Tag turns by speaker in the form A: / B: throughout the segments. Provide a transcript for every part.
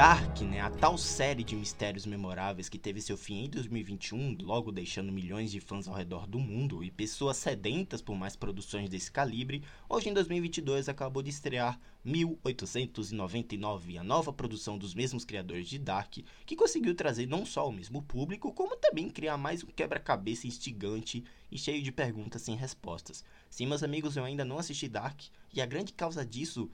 A: Dark, né, a tal série de mistérios memoráveis que teve seu fim em 2021, logo deixando milhões de fãs ao redor do mundo e pessoas sedentas por mais produções desse calibre, hoje em 2022 acabou de estrear 1899, a nova produção dos mesmos criadores de Dark, que conseguiu trazer não só o mesmo público, como também criar mais um quebra-cabeça instigante e cheio de perguntas sem respostas. Sim, meus amigos, eu ainda não assisti Dark, e a grande causa disso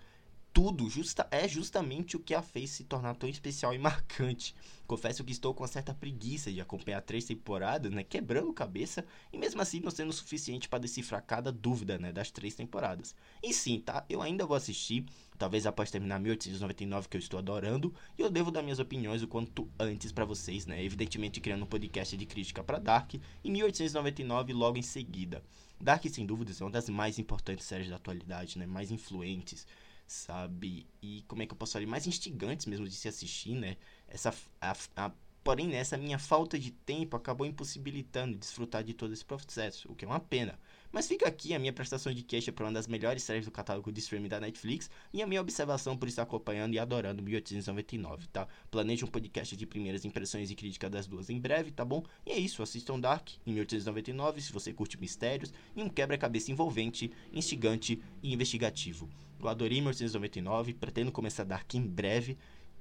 A: tudo justa, é justamente o que a fez se tornar tão especial e marcante. Confesso que estou com uma certa preguiça de acompanhar três temporadas, né, quebrando cabeça, e mesmo assim não sendo suficiente para decifrar cada dúvida, né, das três temporadas. E sim, tá, eu ainda vou assistir, talvez após terminar 1899, que eu estou adorando, e eu devo dar minhas opiniões o quanto antes para vocês, né, evidentemente criando um podcast de crítica para Dark, e 1899 logo em seguida. Dark, sem dúvidas, é uma das mais importantes séries da atualidade, né, mais influentes, sabe? E como é que eu posso falar? Mais instigantes mesmo de se assistir, né? Essa, a, a, porém, essa minha falta de tempo acabou impossibilitando desfrutar de todo esse processo, o que é uma pena. Mas fica aqui a minha prestação de queixa para uma das melhores séries do catálogo de streaming da Netflix e a minha observação por estar acompanhando e adorando 1899, tá? Planejo um podcast de primeiras impressões e crítica das duas em breve, tá bom? E é isso, assistam Dark em 1899 se você curte mistérios e um quebra-cabeça envolvente, instigante e investigativo. Eu adorei 1899, pretendo começar Dark em breve,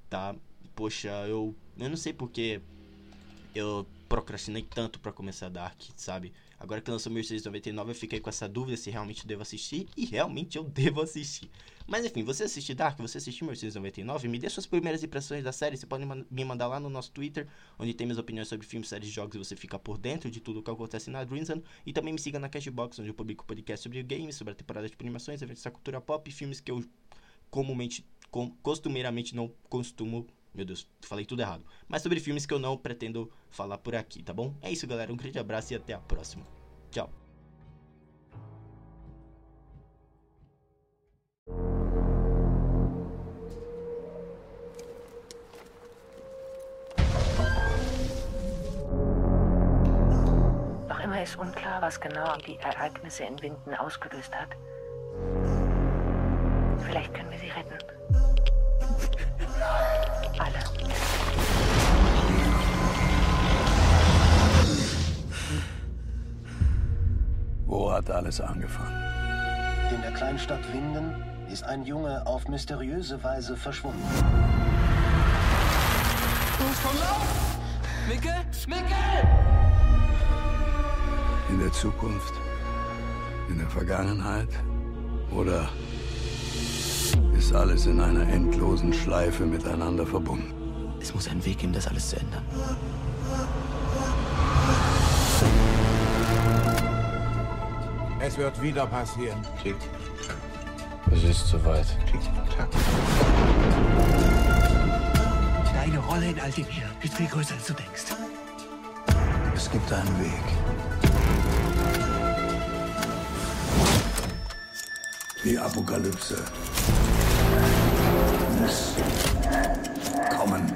A: tá? Poxa, eu, eu não sei porque eu procrastinei tanto para começar Dark, sabe? Agora que lançou 1699, eu fiquei com essa dúvida se realmente devo assistir, e realmente eu devo assistir. Mas enfim, você assiste Dark, você assistiu 1699, me dê suas primeiras impressões da série, você pode me mandar lá no nosso Twitter, onde tem minhas opiniões sobre filmes, séries, jogos, e você fica por dentro de tudo o que acontece na Dreamzone, e também me siga na Cashbox, onde eu publico podcast sobre games, sobre a temporada de animações, eventos da cultura pop, filmes que eu comumente, com, costumeiramente não costumo meu Deus, falei tudo errado. Mas sobre filmes que eu não pretendo falar por aqui, tá bom? É isso, galera. Um grande abraço e até a próxima. Tchau.
B: Noch immer ist unklar, was genau die Ereignisse in Winden ausgelöst hat. Vielleicht können wir sie retten. Alle.
C: Wo hat alles angefangen?
D: In der Kleinstadt Winden ist ein Junge auf mysteriöse Weise verschwunden.
E: Mikkel? Mikkel!
C: In der Zukunft? In der Vergangenheit? Oder ist alles in einer endlosen Schleife miteinander verbunden?
E: Es muss einen Weg geben, das alles zu ändern.
F: Es wird wieder passieren.
G: Tick. Es ist soweit.
F: Tick, tack.
H: Deine Rolle in all dem hier ist viel größer, als du denkst.
C: Es gibt einen Weg. Die Apokalypse Kommen.